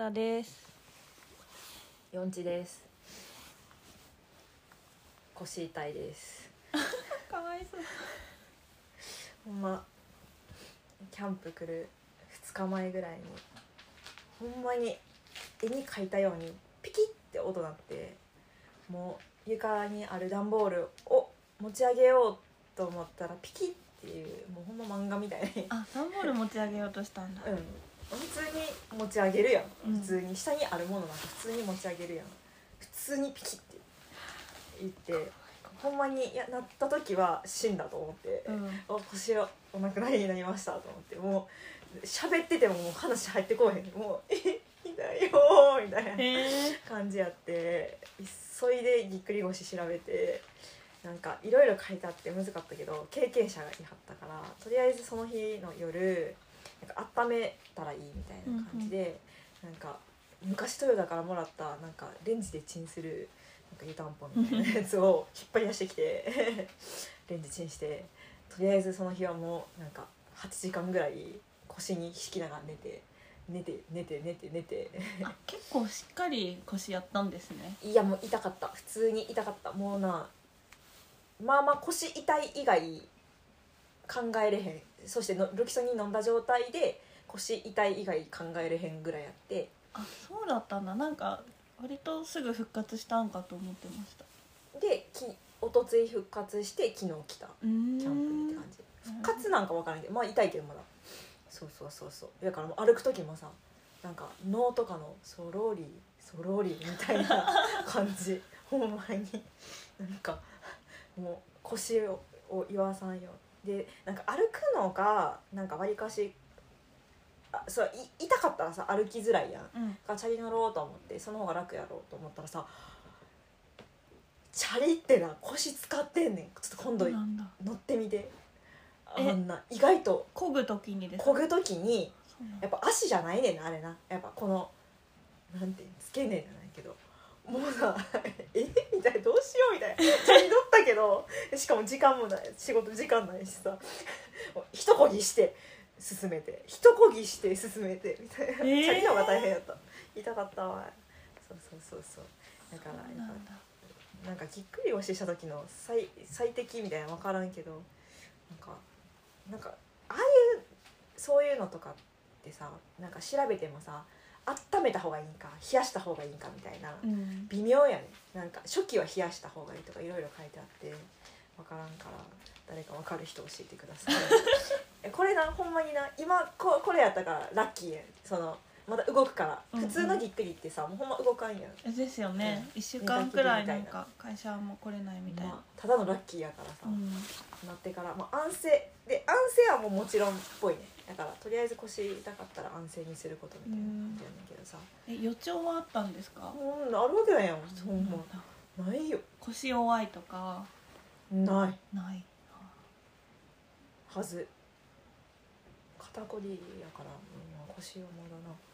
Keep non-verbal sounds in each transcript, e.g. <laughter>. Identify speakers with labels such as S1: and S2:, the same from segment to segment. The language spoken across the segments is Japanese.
S1: 田です。
S2: 四地です。腰痛いです。<laughs>
S1: かわいそう。
S2: ほんまキャンプ来る2日前ぐらいにほんまに絵に描いたようにピキッって音鳴ってもう床にある段ボールを持ち上げようと思ったらピキッっていうもうほんま漫画みたいに。
S1: あ段ボール持ち上げようとしたんだ、
S2: うん普通に持ち上げるやん、
S1: うん。
S2: 普通に下にあるものなんか普通に持ち上げるやん。普通にピキって言って。ほんまにいやなった時は死んだと思って、
S1: うん。
S2: あ腰がお亡くなりになりましたと思って。もう喋っててももう話入ってこうへん。もう「<laughs> え痛いよ」みたいな感じやって。急いでぎっくり腰調べて。なんかいろいろ書いてあって難かったけど経験者がいはったからとりあえずその日の夜なんか温めたらいいみたいな感じで、なんか昔トヨタからもらったなんかレンジでチンするなんか湯たんぽみたいなやつを引っ張り出してきて <laughs> レンジチンしてとりあえずその日はもうなんか8時間ぐらい腰に引きながら寝て寝て寝て寝て寝て。
S1: あ結構しっかり腰やったんですね。
S2: いやもう痛かった。普通に痛かった。もうなまあまあ腰痛い以外考えれへんそしてのロキソニン飲んだ状態で腰痛い以外考えれへんぐらいやって。
S1: あそうだったんだ。なんか割とすぐ復活したんかと思ってました。
S2: できおとつい復活して昨日来た。キャンプにって感じ。復活なんか分からんけどまあ痛いけどまだ。そうそうそうそう。だからもう歩く時もさなんか脳とかのソローリーソローリーみたいな <laughs> 感じ。ほんまに。なんかもう腰をを言わさんよでなんか歩くのがなんかわりかしあそうい痛かったらさ歩きづらいやん。
S1: うん。
S2: がチャリ乗ろうと思ってその方が楽やろうと思ったらさチャリってな腰使ってんねん。ちょっと今度乗ってみて。あ
S1: え
S2: んな意外と。
S1: 漕ぐ時にです
S2: 漕ぐ時にやっぱ足じゃないねんなあれな。やっぱこのなんていうの付け根じゃないけどもうさ <laughs> え？みたいなどうしようみたいな。チャリ乗ったけどしかも時間もない仕事時間ないしさ。一漕ぎして進めて。一漕ぎして進めてみたいな、
S1: えー？
S2: チャリの方が大変やった。痛かったわ。そうそうそうそう。だからやっぱ
S1: なんだ。
S2: なんかぎっくり腰した時の最最適みたいなの分からんけどなんかなんかああいうそういうのとかってさなんか調べてもさ温めた方がいいんか冷やした方がいいんかみたいな、
S1: うん。
S2: 微妙やね。なんか初期は冷やした方がいいとかいろいろ書いてあって分からんから誰か分かる人教えてください。<laughs> えこれなほんまにな今ここれやったからラッキーそのまだ動くから。
S1: うんうん。
S2: 普通のぎっくりってさもうほんま動かんやん。
S1: えですよね、
S2: うん
S1: 一週間くらい
S2: な
S1: なんか会社も来れないみたいな、
S2: まあ、ただのラッキーやからさ、
S1: うん。
S2: なってから、まあ、安静。で安静はもうもちろんっぽいね。だからとりあえず腰痛かったら安静にすることみたいな感じやねんけどさ。
S1: え予兆はあったんですか？
S2: うんあるわけないやんほんま。
S1: な
S2: いよ。
S1: 腰弱いとか？
S2: ない。
S1: ない。
S2: はず。肩こりやから、うん、腰はまだな。一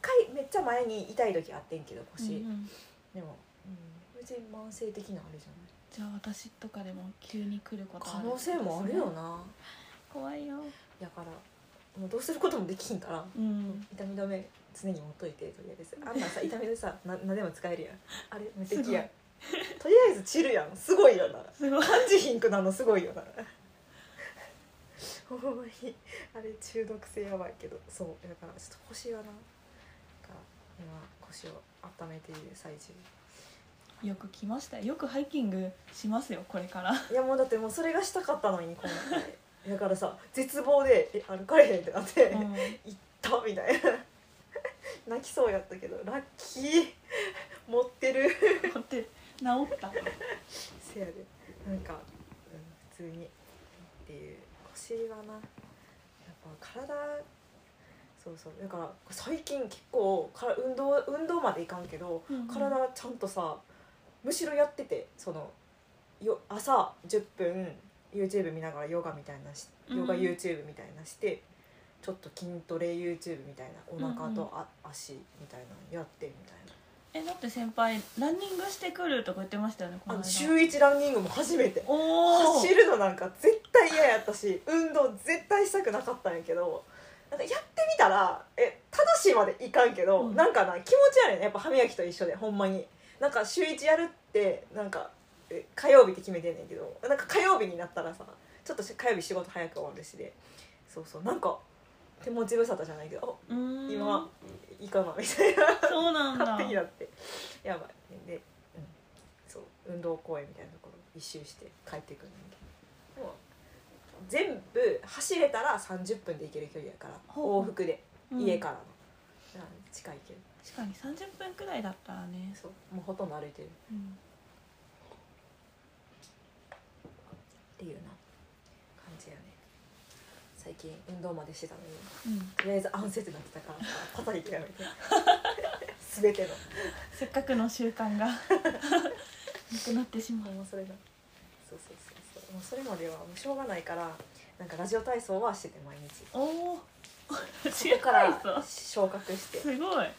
S2: 回めっちゃ前に痛い時あってんけど腰、
S1: うんうん。
S2: でも、うん、別に慢性的なあれじゃない。
S1: じゃあ私とかでも急に来ること
S2: 可能性もあるよな。
S1: 怖いよ。
S2: だからもうどうすることもできんから
S1: うん。
S2: 痛み止め常に持っといてとりあえず。あんなさ <laughs> 痛みでさな何でも使えるやん。あれ無敵やん。とりあえずチルやん。すごいよな。感じひんくなるのすごいよな。<laughs> ほんまに。あれ中毒性やばいけど。そう。だからちょっと腰はな今腰を温めている最中。
S1: よく来ましたよ。よくハイキングしますよこれから。
S2: いやもうだってもうそれがしたかったのに今回だからさ絶望で「え歩かれへん」ってなって、
S1: うん。
S2: 行ったみたいな。泣きそうやったけどラッキー。持ってる。
S1: 待って治った。
S2: せやで。なんか、うん、普通にっていう。腰はなやっぱ体そうそう。だから最近結構から運動運動までいかんけど、
S1: うんうん。
S2: 体ちゃんとさむしろやっててそのよ朝10分 YouTube 見ながらヨガみたいなしヨガ
S1: うん。
S2: YouTube みたいなして、ちょっと筋トレ YouTube みたいなお腹
S1: うんうん。
S2: とあ、足みたいなのやってみたいな。
S1: えだって先輩ランニングしてくるとか言ってましたよねこの間。
S2: あの週1ランニングも初めて。走るのなんか絶対嫌やったし運動絶対したくなかったんやけどなんかやってみたらえ正しいまでいかんけど、
S1: うん。
S2: なんかな気持ち悪いね。やっぱ歯磨きと一緒でほんまに。なんか週1やるってなんかえ火曜日って決めてんねんけどなんか火曜日になったらさちょっとし火曜日仕事早く終わるしで。そうそうなんか手持ち無沙汰じゃないけどあ
S1: うーん。
S2: 今いいかなみたいな。
S1: そうなんだ。
S2: 勝手になって。やばい。で、うん、そう運動公園みたいなところ一周して帰ってくるんだけど全部走れたら30分で行ける距離やから往復で
S1: うん。
S2: 家からの、だから近いけど。
S1: 確かに30分くらいだったらね。
S2: そう。もうほとんど歩いてる。っ
S1: うん。
S2: ていうな感じやね。最近運動までしてたのに
S1: うん。
S2: とりあえず安静ってなってたからさパタリとやめて <laughs> 全ての。
S1: せっかくの習慣が。<laughs> <laughs> なくなってしまう
S2: それが。そうそうそうもうそれまではもうしょうがないからなんかラジオ体操はしてて毎日。
S1: おお
S2: そこから昇格して。
S1: すごい。
S2: あ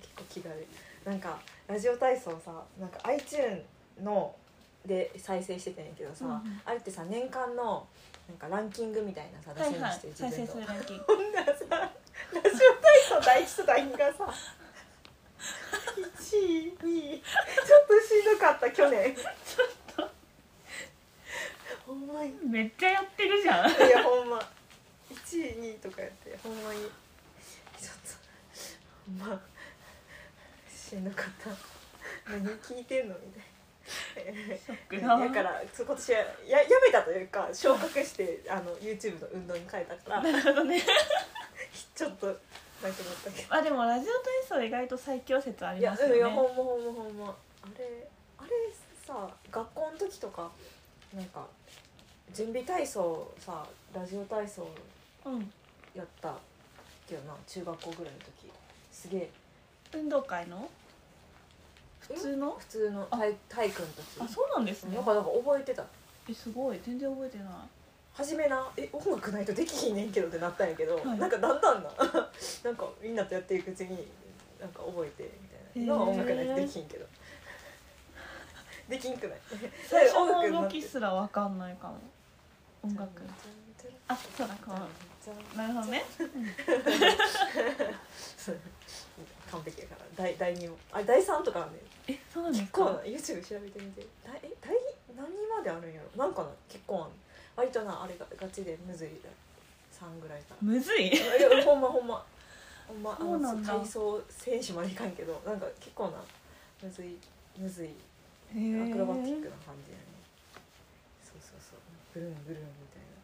S2: 結構気軽。なんかラジオ体操さなんか iTune ので再生しててんけどさ、
S1: うんうん。
S2: あれってさ年間のなんかランキングみたいなさ出して、
S1: 再生
S2: 自分の
S1: するランキング。
S2: ほんならさラジオ体操第一と第 <laughs> 二がさ1位2位。ちょっとしんどかった去年まに
S1: めっちゃやってるじゃん。
S2: いやほんま。1位2位とかやってほんまに。ちょっとほんま。しんどかった。何聞いてんのみたいな。
S1: だ
S2: だから今年はややめたというか昇格してあの YouTube の運動に変えたから。
S1: なるほどね。
S2: ちょっとなくなったけど。
S1: あでもラジオ体操意外と最強説あ
S2: いや
S1: りますよね。
S2: うんいやほんまほんまほんま。あれあれさ学校の時とかなんか準備体操さラジオ体操
S1: うん
S2: やったけどな中学校ぐらいの時。すげえ。
S1: 運動会の？普通の？
S2: 普通の。体体育の時。
S1: あそうなんですね。
S2: なんかなんか覚えてた。
S1: えすごい。全然覚えてない。
S2: 初めなえ音楽ないとできひんねんけどってなったんやけど、
S1: はい。
S2: なんかだんだんな。<laughs> なんかみんなとやっていくうちになんか覚えてみたいな。今は音楽ないとできひんけどできんくない。
S1: 最初の動きすらわかんないかも。音楽。あそうだこうなるほどね。
S2: 完璧やから。第第2も。あ第3とかあん
S1: えそうなんです
S2: 結構な
S1: か
S2: YouTube 調べてみて。だえ第何まであるんやろ？なんかな？結構あん割となあれがガチでむずい。3ぐらいから
S1: むずい？
S2: いやほんまほんま。ほんまあの体操選手までいかんけどなんか結構なむずいむずいアクロバティックな感じやね。そうそうそう。ブルンブルンみたいな。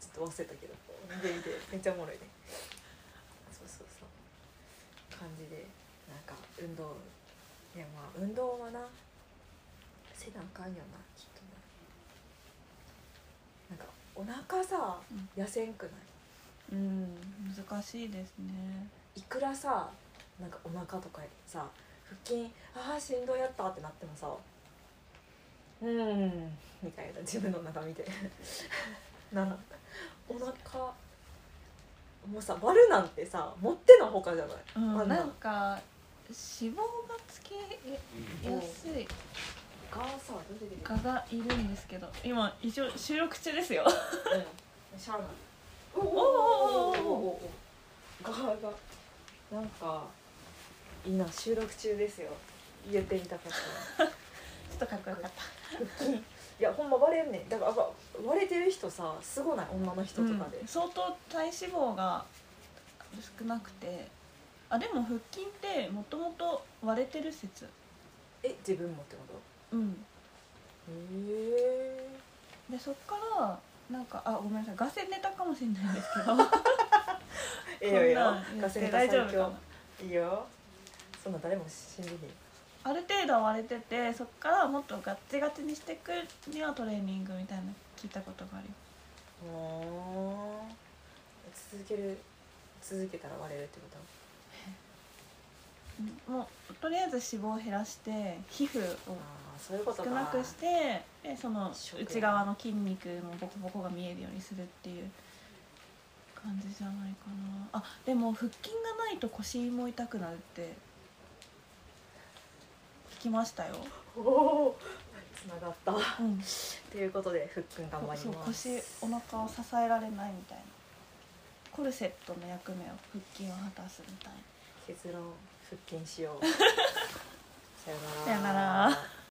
S2: ちょっと忘れたけど見て見てめっちゃおもろいね。そうそうそう。感じでなんか運動いやまあ運動はなせなあかんよなきっとななんかお腹さ
S1: うん
S2: 痩せんくない
S1: う。ん難しいですね
S2: いくらさなんかお腹とかさ筋ああしんどいやったってなってもさうーん。みたいな自分の中見て。<laughs> ななお腹もうさバルなんてさ持ってのほかじゃない、
S1: うん
S2: あんな
S1: なんか脂肪がつけやすい。
S2: がさ出てきて
S1: 蚊がいるんですけど今一応収録中ですよ。
S2: うん。しゃあない。おお
S1: おおお
S2: おガーがなんかいいな収録中ですよ。言ってみたかった。<laughs>
S1: ちょっとかっこよかった。
S2: い。やほんま割れんねん。だから割れてる人さすごない？女の人とかで、
S1: うん。相当体脂肪が少なくて。あでも腹筋ってもともと割れてる説。
S2: え自分もってこ
S1: うん。
S2: とへえ
S1: でそっからなんかあごめんなさい。ガセネタかもしれないんですけど。<laughs>
S2: ええよ。ええよガセネタ最強。いいよそんな誰も信じひん
S1: なある程度は割れててそっからもっとガッチガチにしていくにはトレーニングみたいなの聞いたことがあります
S2: ほー続ける続けたら割れるってこと？
S1: うんもうとりあえず脂肪を減らして皮膚を少なくしてでその内側の筋肉のボコボコが見えるようにするっていう感じじゃないかな。あでも腹筋がないと腰も痛くなるって聞きましたよ、
S2: おおつながった。
S1: うん、
S2: ということでふっくん頑張ります。
S1: 腰お腹を支えられないみたいな。コルセットの役目を腹筋を果たすみたいな。
S2: 結論腹筋しよう。<laughs> さよなら。
S1: さよなら